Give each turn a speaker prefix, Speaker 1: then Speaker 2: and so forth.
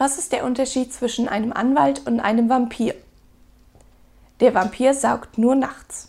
Speaker 1: Was ist der Unterschied zwischen einem Anwalt und einem Vampir? Der Vampir saugt nur nachts.